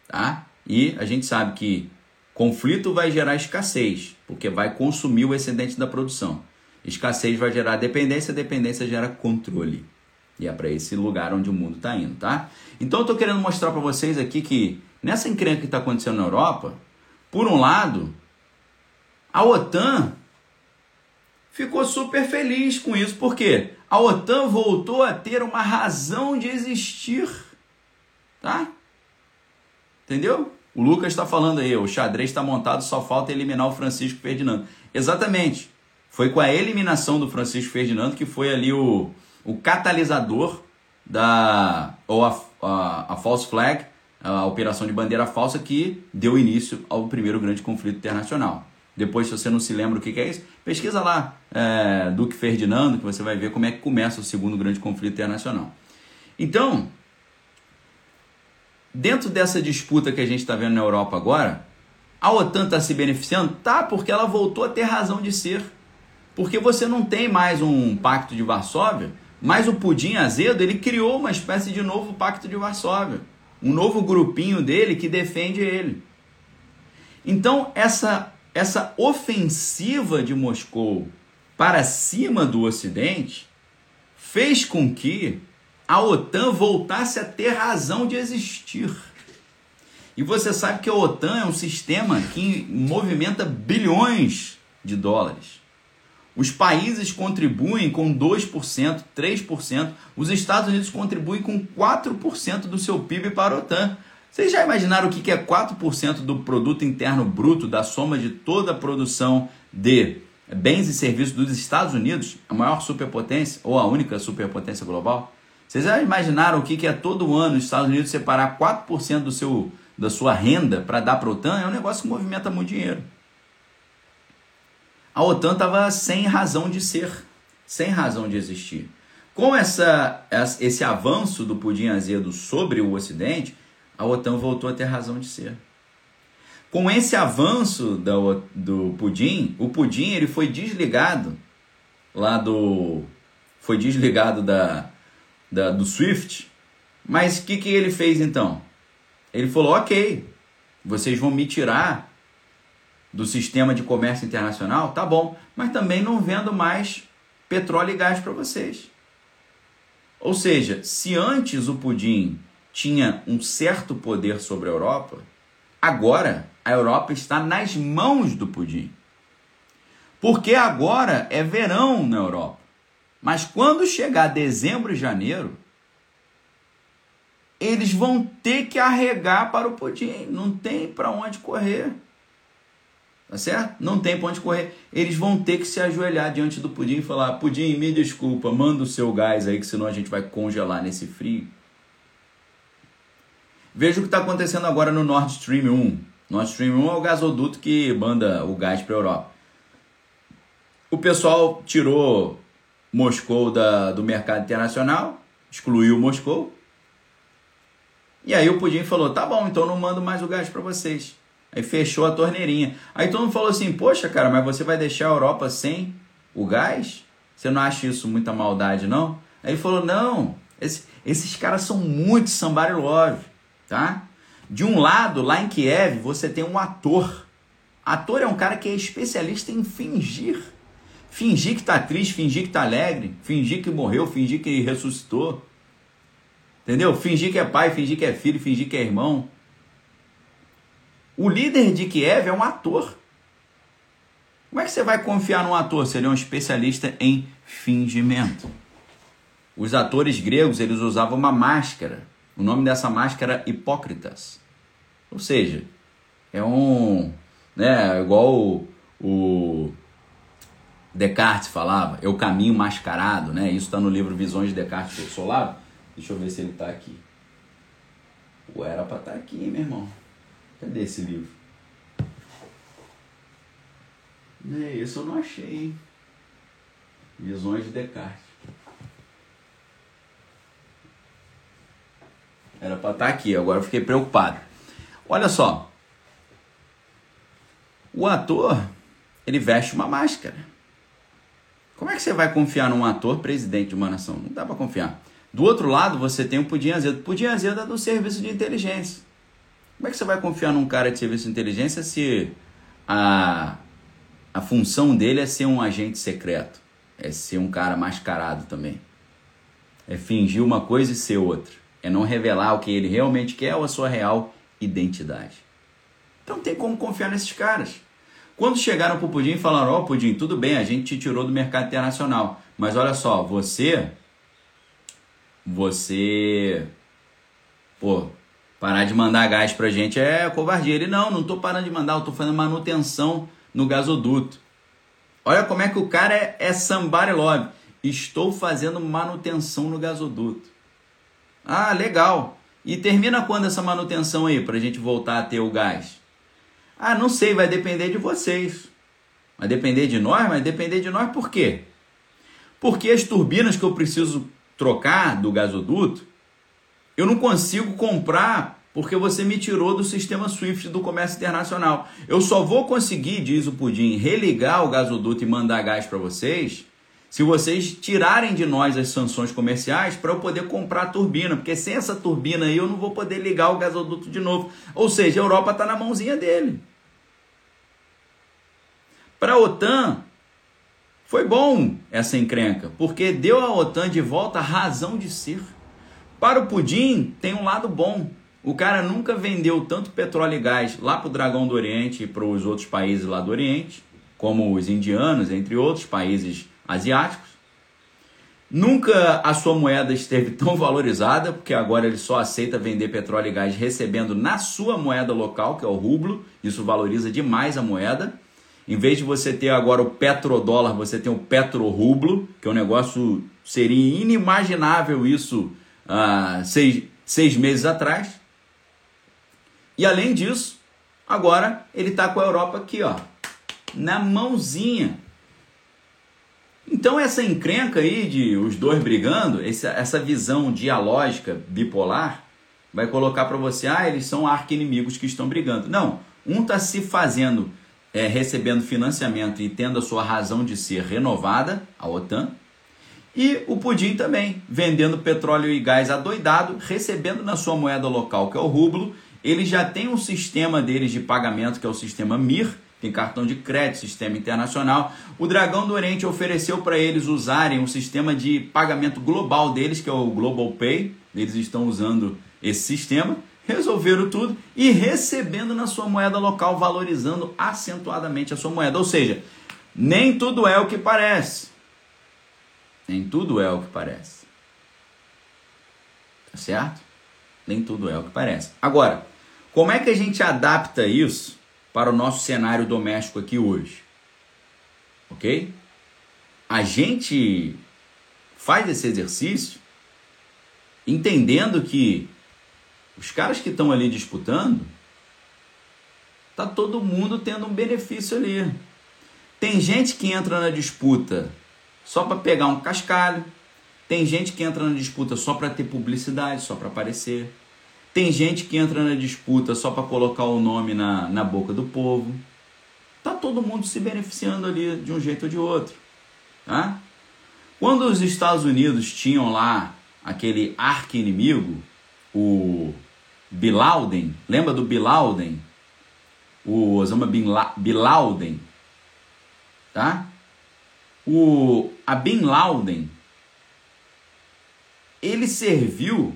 Tá? E a gente sabe que conflito vai gerar escassez, porque vai consumir o excedente da produção. Escassez vai gerar dependência, dependência gera controle. E é para esse lugar onde o mundo está indo, tá? Então eu estou querendo mostrar para vocês aqui que nessa encrenca que está acontecendo na Europa, por um lado, a OTAN ficou super feliz com isso, porque a OTAN voltou a ter uma razão de existir, tá? Entendeu? O Lucas está falando aí, o xadrez está montado, só falta eliminar o Francisco Ferdinando. Exatamente. Foi com a eliminação do Francisco Ferdinando que foi ali o, o catalisador da ou a, a, a false flag, a operação de bandeira falsa que deu início ao primeiro grande conflito internacional. Depois, se você não se lembra o que, é isso, pesquisa lá é, Duque Ferdinando, que você vai ver como é que começa o segundo grande conflito internacional. Então, dentro dessa disputa que a gente está vendo na Europa agora, a OTAN está se beneficiando? Tá, porque ela voltou a ter razão de ser. Porque você não tem mais um pacto de Varsóvia mas o Pudim Azedo, ele criou uma espécie de novo Pacto de Varsóvia, um novo grupinho dele que defende ele. Então, essa essa ofensiva de Moscou para cima do Ocidente fez com que a OTAN voltasse a ter razão de existir. E você sabe que a OTAN é um sistema que movimenta bilhões de dólares. Os países contribuem com 2%, 3%. Os Estados Unidos contribuem com 4% do seu PIB para a OTAN. Vocês já imaginaram o que é 4% do produto interno bruto, da soma de toda a produção de bens e serviços dos Estados Unidos, a maior superpotência ou a única superpotência global? Vocês já imaginaram o que é todo ano os Estados Unidos separar 4% do seu, da sua renda para dar para a OTAN? É um negócio que movimenta muito dinheiro a OTAN estava sem razão de ser, sem razão de existir. Com essa, esse avanço do pudim azedo sobre o Ocidente, a OTAN voltou a ter razão de ser. Com esse avanço do, do pudim, o pudim ele foi desligado lá do foi desligado da, da do Swift. Mas o que, que ele fez então? Ele falou: ok, vocês vão me tirar do sistema de comércio internacional, tá bom, mas também não vendo mais petróleo e gás para vocês. Ou seja, se antes o pudim tinha um certo poder sobre a Europa, agora a Europa está nas mãos do pudim. Porque agora é verão na Europa. Mas quando chegar dezembro e janeiro, eles vão ter que arregar para o pudim, não tem para onde correr. Tá certo? Não tem pra onde correr. Eles vão ter que se ajoelhar diante do pudim e falar: Pudim, me desculpa, manda o seu gás aí, que senão a gente vai congelar nesse frio. Veja o que está acontecendo agora no Nord Stream 1. Nord Stream 1 é o gasoduto que manda o gás para a Europa. O pessoal tirou Moscou da, do mercado internacional, excluiu Moscou. E aí o Pudim falou: tá bom, então não mando mais o gás para vocês. Aí fechou a torneirinha. Aí todo mundo falou assim: Poxa, cara, mas você vai deixar a Europa sem o gás? Você não acha isso muita maldade, não? Aí ele falou: Não, esse, esses caras são muito somebody love, tá? De um lado, lá em Kiev, você tem um ator. Ator é um cara que é especialista em fingir. Fingir que tá triste, fingir que tá alegre, fingir que morreu, fingir que ressuscitou. Entendeu? Fingir que é pai, fingir que é filho, fingir que é irmão. O líder de Kiev é um ator. Como é que você vai confiar num ator se ele é um especialista em fingimento? Os atores gregos eles usavam uma máscara. O nome dessa máscara é Hipócritas. Ou seja, é um. Né, igual o, o Descartes falava, é o caminho mascarado. Né? Isso está no livro Visões de Descartes Solar. Deixa eu ver se ele está aqui. Ou era para estar tá aqui, meu irmão. Cadê esse livro? Esse eu não achei, hein? Visões de Descartes. Era para estar tá aqui, agora eu fiquei preocupado. Olha só. O ator, ele veste uma máscara. Como é que você vai confiar num ator presidente de uma nação? Não dá para confiar. Do outro lado, você tem o Pudim Azedo. Pudim Azedo é do serviço de inteligência. Como é que você vai confiar num cara de serviço de inteligência se a, a função dele é ser um agente secreto? É ser um cara mascarado também. É fingir uma coisa e ser outra. É não revelar o que ele realmente quer ou a sua real identidade. Então tem como confiar nesses caras. Quando chegaram pro Pudim e falaram: Ó, oh, Pudim, tudo bem, a gente te tirou do mercado internacional. Mas olha só, você. Você. Pô, Parar de mandar gás pra gente é covardia. Ele, não, não tô parando de mandar, eu tô fazendo manutenção no gasoduto. Olha como é que o cara é, é somebody love. Estou fazendo manutenção no gasoduto. Ah, legal. E termina quando essa manutenção aí, pra gente voltar a ter o gás? Ah, não sei, vai depender de vocês. Vai depender de nós? Vai depender de nós por quê? Porque as turbinas que eu preciso trocar do gasoduto, eu não consigo comprar porque você me tirou do sistema SWIFT do comércio internacional. Eu só vou conseguir, diz o Pudim, religar o gasoduto e mandar gás para vocês se vocês tirarem de nós as sanções comerciais para eu poder comprar a turbina, porque sem essa turbina aí eu não vou poder ligar o gasoduto de novo. Ou seja, a Europa está na mãozinha dele. Para a OTAN, foi bom essa encrenca, porque deu à OTAN de volta a razão de ser. Para o Pudim, tem um lado bom. O cara nunca vendeu tanto petróleo e gás lá para o Dragão do Oriente e para os outros países lá do Oriente, como os indianos, entre outros países asiáticos. Nunca a sua moeda esteve tão valorizada, porque agora ele só aceita vender petróleo e gás recebendo na sua moeda local, que é o rublo. Isso valoriza demais a moeda. Em vez de você ter agora o petrodólar, você tem o petrorublo, que é um negócio seria inimaginável isso uh, seis, seis meses atrás. E além disso, agora ele está com a Europa aqui, ó, na mãozinha. Então essa encrenca aí de os dois brigando, essa, visão dialógica bipolar, vai colocar para você, ah, eles são arqui-inimigos que estão brigando. Não, um está se fazendo, é, recebendo financiamento e tendo a sua razão de ser renovada, a OTAN, e o Pudim também, vendendo petróleo e gás adoidado, recebendo na sua moeda local, que é o rublo, eles já têm um sistema deles de pagamento, que é o sistema MIR, tem cartão de crédito, sistema internacional. O Dragão do Oriente ofereceu para eles usarem um sistema de pagamento global deles, que é o Global Pay. Eles estão usando esse sistema, resolveram tudo e recebendo na sua moeda local, valorizando acentuadamente a sua moeda. Ou seja, nem tudo é o que parece. Nem tudo é o que parece. Tá certo? Nem tudo é o que parece. Agora, como é que a gente adapta isso para o nosso cenário doméstico aqui hoje? Ok? A gente faz esse exercício entendendo que os caras que estão ali disputando, tá todo mundo tendo um benefício ali. Tem gente que entra na disputa só para pegar um cascalho, tem gente que entra na disputa só para ter publicidade, só para aparecer. Tem gente que entra na disputa só para colocar o nome na, na boca do povo. Tá todo mundo se beneficiando ali de um jeito ou de outro. Tá? Quando os Estados Unidos tinham lá aquele arqui-inimigo, o Bin Laden, lembra do Bin Laden? O Osama Bin, La Bin Laden, tá? O, a Bin Laden ele serviu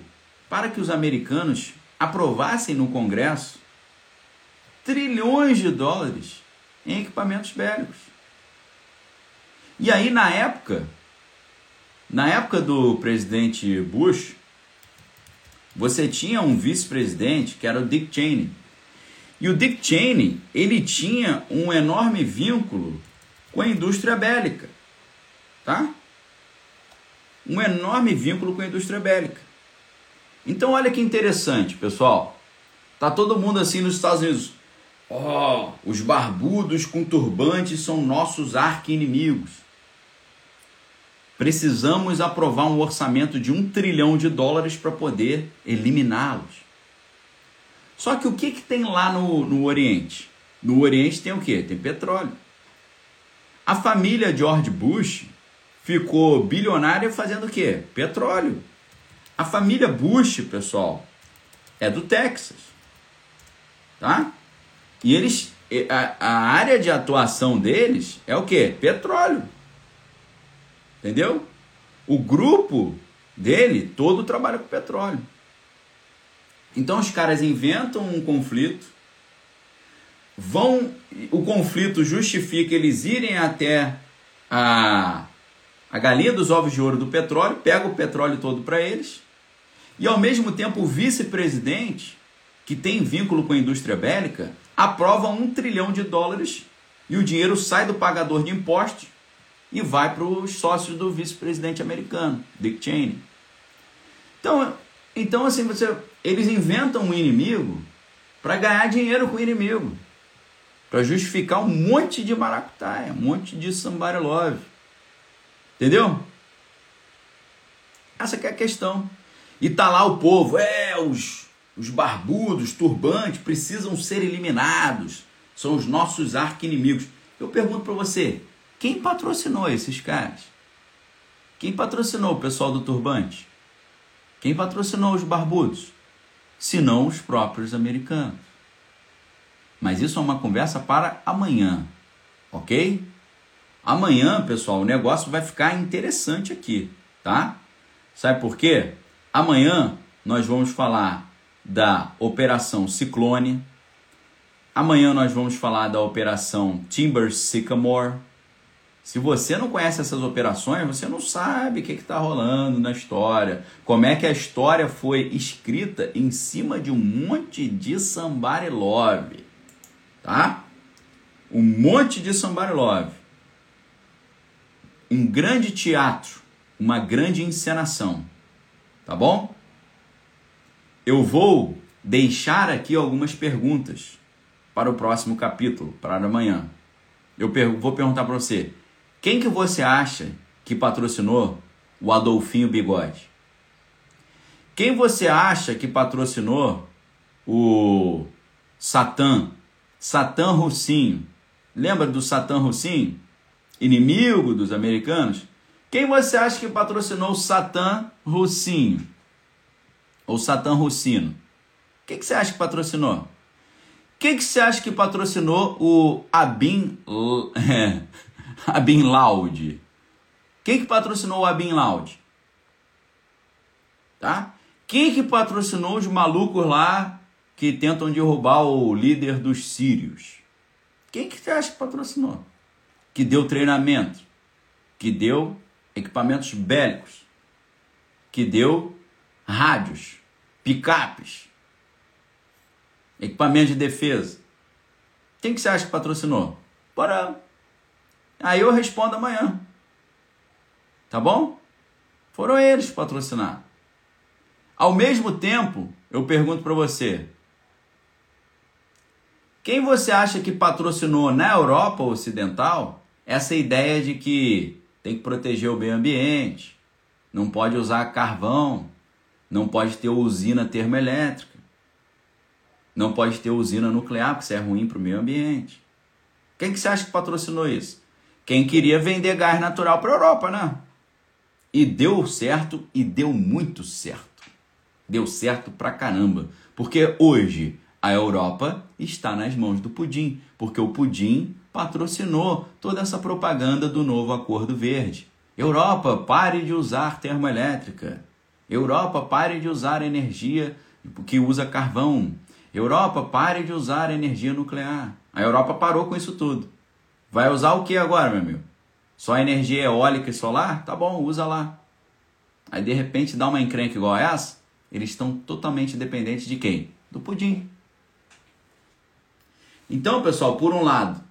para que os americanos aprovassem no Congresso trilhões de dólares em equipamentos bélicos. E aí na época, na época do presidente Bush, você tinha um vice-presidente que era o Dick Cheney. E o Dick Cheney, ele tinha um enorme vínculo com a indústria bélica, tá? um enorme vínculo com a indústria bélica. Então olha que interessante, pessoal. Tá todo mundo assim nos Estados Unidos. Oh, os barbudos com turbantes são nossos arqui-inimigos. Precisamos aprovar um orçamento de um trilhão de dólares para poder eliminá-los. Só que o que, que tem lá no, no Oriente? No Oriente tem o que? Tem petróleo. A família George Bush ficou bilionária fazendo o quê? Petróleo. A família Bush, pessoal, é do Texas. Tá? E eles a, a área de atuação deles é o quê? Petróleo. Entendeu? O grupo dele todo trabalha com petróleo. Então os caras inventam um conflito, vão, o conflito justifica eles irem até a a galinha dos ovos de ouro do petróleo, pega o petróleo todo para eles, e ao mesmo tempo o vice-presidente, que tem vínculo com a indústria bélica, aprova um trilhão de dólares e o dinheiro sai do pagador de impostos e vai para os sócios do vice-presidente americano, Dick Cheney. Então, então assim, você, eles inventam um inimigo para ganhar dinheiro com o inimigo, para justificar um monte de maracutaia, um monte de somebody love. Entendeu? Essa é a questão. E tá lá o povo, é, os, os barbudos, turbantes, precisam ser eliminados. São os nossos arqui-inimigos. Eu pergunto para você, quem patrocinou esses caras? Quem patrocinou o pessoal do turbante? Quem patrocinou os barbudos? Se não os próprios americanos. Mas isso é uma conversa para amanhã. ok? Amanhã, pessoal, o negócio vai ficar interessante aqui, tá? Sabe por quê? Amanhã nós vamos falar da Operação Ciclone. Amanhã nós vamos falar da Operação Timber Sycamore. Se você não conhece essas operações, você não sabe o que está rolando na história, como é que a história foi escrita em cima de um monte de somebody love, tá? Um monte de somebody love. Um grande teatro, uma grande encenação, tá bom? Eu vou deixar aqui algumas perguntas para o próximo capítulo, para amanhã. Eu vou perguntar para você, quem que você acha que patrocinou o Adolfinho Bigode? Quem você acha que patrocinou o Satã? Satã Russinho. Lembra do Satã Russinho? Inimigo dos americanos? Quem você acha que patrocinou o Satã Russinho? Ou Satã Russino? Quem que você acha que patrocinou? Quem que você acha que patrocinou o Abin... É, a Bin Loud. Quem que patrocinou a Bin Loud? Tá? Quem que patrocinou os malucos lá que tentam derrubar o líder dos sírios? Quem que você acha que patrocinou? Que deu treinamento, que deu equipamentos bélicos, que deu rádios, picapes, equipamento de defesa. Quem que você acha que patrocinou? Bora Aí eu respondo amanhã. Tá bom? Foram eles patrocinar. Ao mesmo tempo, eu pergunto para você: quem você acha que patrocinou na Europa Ocidental essa ideia de que tem que proteger o meio ambiente, não pode usar carvão, não pode ter usina termoelétrica, não pode ter usina nuclear, porque isso é ruim para o meio ambiente? Quem que você acha que patrocinou isso? Quem queria vender gás natural para a Europa, né? E deu certo e deu muito certo. Deu certo pra caramba. Porque hoje a Europa está nas mãos do Pudim. Porque o Pudim patrocinou toda essa propaganda do novo Acordo Verde. Europa, pare de usar termoelétrica. Europa, pare de usar energia que usa carvão. Europa, pare de usar energia nuclear. A Europa parou com isso tudo. Vai usar o que agora, meu amigo? Só energia eólica e solar? Tá bom, usa lá. Aí de repente dá uma encrenca igual essa, eles estão totalmente dependentes de quem? Do pudim. Então, pessoal, por um lado,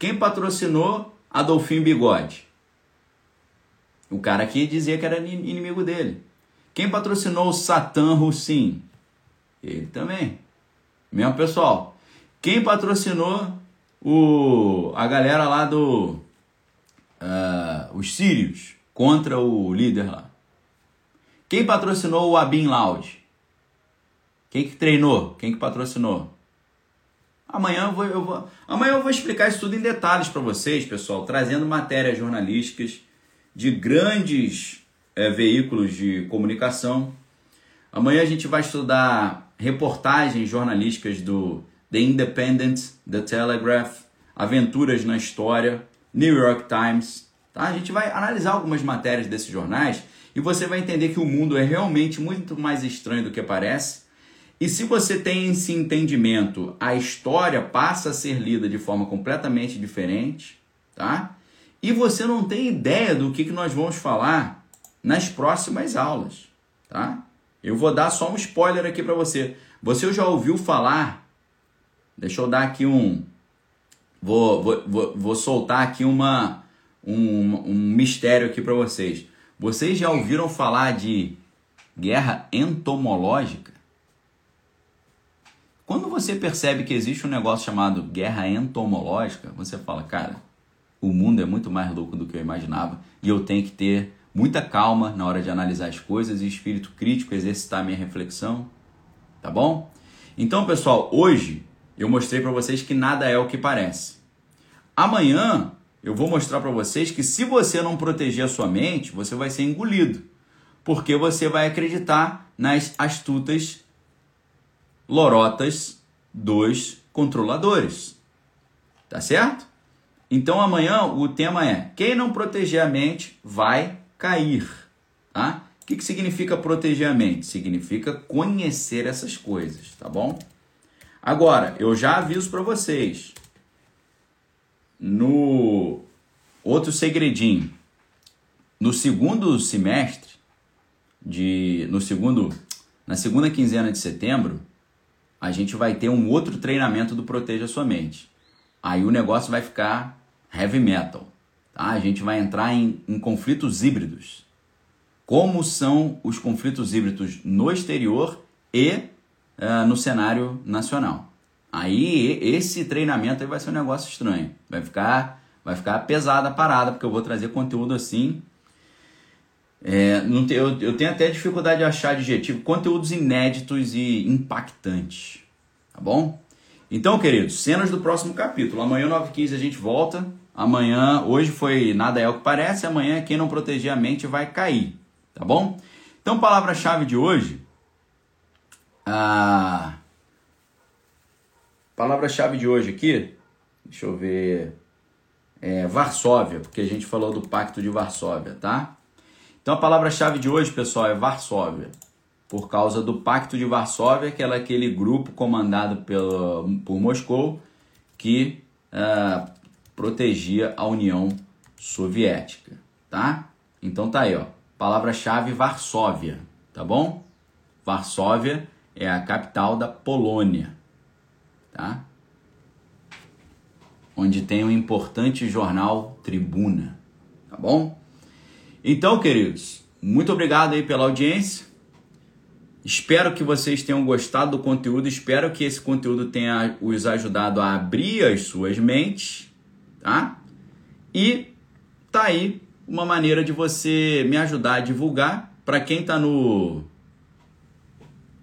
quem patrocinou Adolfinho Bigode? O cara aqui dizia que era inimigo dele. Quem patrocinou o Satã Hussein? Ele também. Mesmo pessoal. Quem patrocinou o, a galera lá do. Uh, os sírios contra o líder lá. Quem patrocinou o Abin Loud? Quem que treinou? Quem que patrocinou? Amanhã eu vou, eu vou, amanhã eu vou explicar isso tudo em detalhes para vocês, pessoal, trazendo matérias jornalísticas de grandes é, veículos de comunicação. Amanhã a gente vai estudar reportagens jornalísticas do The Independent, The Telegraph, Aventuras na História, New York Times. Tá? A gente vai analisar algumas matérias desses jornais e você vai entender que o mundo é realmente muito mais estranho do que parece. E se você tem esse entendimento, a história passa a ser lida de forma completamente diferente, tá? E você não tem ideia do que, que nós vamos falar nas próximas aulas, tá? Eu vou dar só um spoiler aqui para você. Você já ouviu falar Deixa eu dar aqui um. Vou, vou, vou, vou soltar aqui uma, um, um mistério aqui para vocês. Vocês já ouviram falar de guerra entomológica? Quando você percebe que existe um negócio chamado guerra entomológica, você fala, cara, o mundo é muito mais louco do que eu imaginava e eu tenho que ter muita calma na hora de analisar as coisas e espírito crítico, exercitar minha reflexão, tá bom? Então, pessoal, hoje eu mostrei para vocês que nada é o que parece. Amanhã eu vou mostrar para vocês que se você não proteger a sua mente, você vai ser engolido, porque você vai acreditar nas astutas lorotas dos controladores. Tá certo? Então amanhã o tema é: quem não proteger a mente vai cair. Tá? O que, que significa proteger a mente? Significa conhecer essas coisas, tá bom? Agora, eu já aviso para vocês. No outro segredinho, no segundo semestre de no segundo na segunda quinzena de setembro, a gente vai ter um outro treinamento do Proteja Sua Mente. Aí o negócio vai ficar heavy metal. Tá? A gente vai entrar em, em conflitos híbridos. Como são os conflitos híbridos no exterior e uh, no cenário nacional. Aí esse treinamento aí vai ser um negócio estranho. Vai ficar, vai ficar pesada a parada, porque eu vou trazer conteúdo assim. É, não eu, eu tenho até dificuldade de achar adjetivo. Conteúdos inéditos e impactantes. Tá bom? Então, queridos, cenas do próximo capítulo. Amanhã, 9h15, a gente volta. Amanhã, hoje foi nada é o que parece. Amanhã, quem não proteger a mente vai cair. Tá bom? Então, palavra-chave de hoje. A palavra-chave de hoje aqui. Deixa eu ver. É Varsóvia, porque a gente falou do Pacto de Varsóvia, tá? Então, a palavra-chave de hoje, pessoal, é Varsóvia por causa do Pacto de Varsóvia, que era aquele grupo comandado pelo, por Moscou que uh, protegia a União Soviética, tá? Então tá aí, ó. Palavra-chave Varsóvia, tá bom? Varsóvia é a capital da Polônia, tá? Onde tem um importante jornal Tribuna, tá bom? Então, queridos, muito obrigado aí pela audiência. Espero que vocês tenham gostado do conteúdo, espero que esse conteúdo tenha os ajudado a abrir as suas mentes, tá? E tá aí uma maneira de você me ajudar a divulgar. Para quem tá no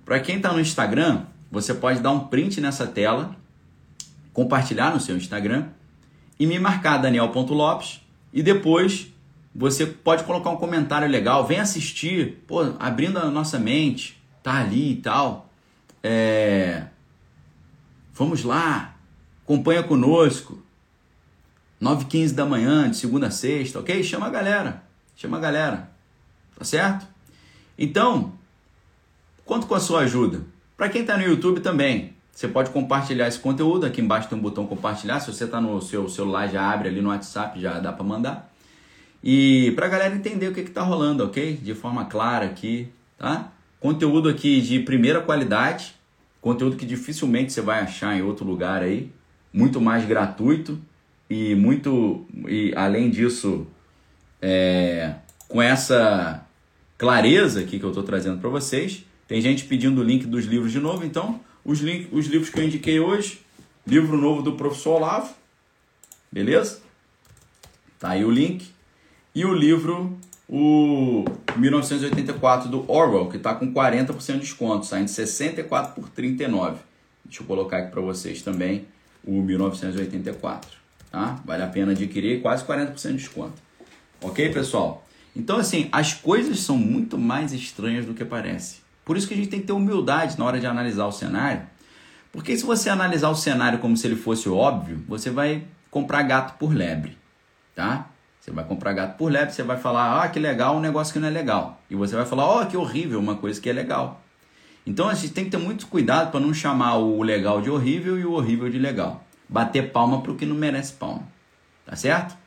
para quem tá no Instagram, você pode dar um print nessa tela, compartilhar no seu Instagram e me marcar daniel.lopes e depois você pode colocar um comentário legal, vem assistir, pô, abrindo a nossa mente, tá ali e tal. É... Vamos lá, acompanha conosco. 9h15 da manhã, de segunda a sexta, ok? Chama a galera, chama a galera, tá certo? Então, conto com a sua ajuda. Para quem está no YouTube também, você pode compartilhar esse conteúdo. Aqui embaixo tem um botão compartilhar. Se você está no seu celular, já abre ali no WhatsApp, já dá para mandar. E para a galera entender o que está rolando, ok? De forma clara aqui, tá? Conteúdo aqui de primeira qualidade, conteúdo que dificilmente você vai achar em outro lugar aí, muito mais gratuito e muito e além disso é, com essa clareza aqui que eu estou trazendo para vocês. Tem gente pedindo o link dos livros de novo, então os, link, os livros que eu indiquei hoje, livro novo do professor Olavo, beleza? Tá aí o link e o livro o 1984 do Orwell, que está com 40% de desconto, saindo 64 por 39. Deixa eu colocar aqui para vocês também o 1984, tá? Vale a pena adquirir, quase 40% de desconto. OK, pessoal? Então assim, as coisas são muito mais estranhas do que parece. Por isso que a gente tem que ter humildade na hora de analisar o cenário. Porque se você analisar o cenário como se ele fosse óbvio, você vai comprar gato por lebre, tá? Você vai comprar gato por lebre, você vai falar, ah, que legal, um negócio que não é legal. E você vai falar, oh, que horrível, uma coisa que é legal. Então a gente tem que ter muito cuidado para não chamar o legal de horrível e o horrível de legal. Bater palma para o que não merece palma. Tá certo?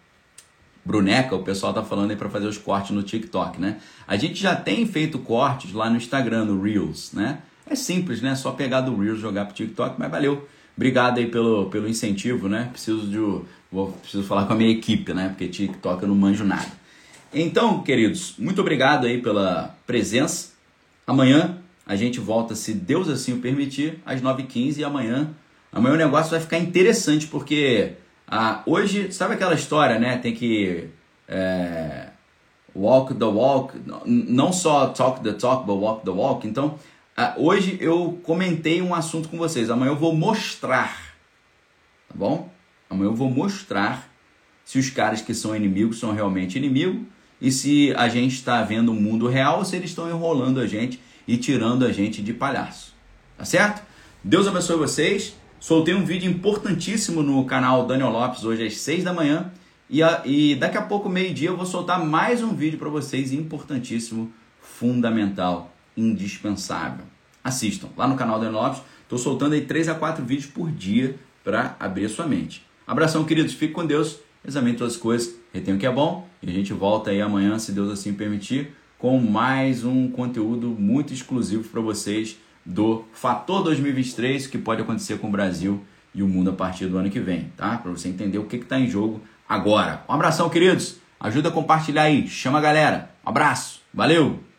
Bruneca, o pessoal tá falando aí para fazer os cortes no TikTok, né? A gente já tem feito cortes lá no Instagram, no Reels, né? É simples, né? Só pegar do Reels, jogar pro TikTok, mas valeu. Obrigado aí pelo, pelo incentivo, né? Preciso de vou preciso falar com a minha equipe, né? Porque TikTok eu não manjo nada. Então, queridos, muito obrigado aí pela presença. Amanhã a gente volta, se Deus assim o permitir, às 9h15 e amanhã, amanhã o negócio vai ficar interessante porque ah, hoje, sabe aquela história, né? Tem que é, walk the walk, não só talk the talk, but walk the walk. Então, ah, hoje eu comentei um assunto com vocês. Amanhã eu vou mostrar, tá bom? Amanhã eu vou mostrar se os caras que são inimigos são realmente inimigos e se a gente está vendo o um mundo real ou se eles estão enrolando a gente e tirando a gente de palhaço. Tá certo? Deus abençoe vocês. Soltei um vídeo importantíssimo no canal Daniel Lopes hoje às 6 da manhã. E, a, e daqui a pouco, meio-dia, eu vou soltar mais um vídeo para vocês importantíssimo, fundamental, indispensável. Assistam lá no canal Daniel Lopes. Estou soltando aí 3 a 4 vídeos por dia para abrir a sua mente. Abração, queridos. Fique com Deus. Examine todas as coisas. Retenha o que é bom. E a gente volta aí amanhã, se Deus assim permitir, com mais um conteúdo muito exclusivo para vocês do Fator 2023, que pode acontecer com o Brasil e o mundo a partir do ano que vem, tá? Para você entender o que está em jogo agora. Um abração, queridos. Ajuda a compartilhar aí. Chama a galera. Um abraço. Valeu!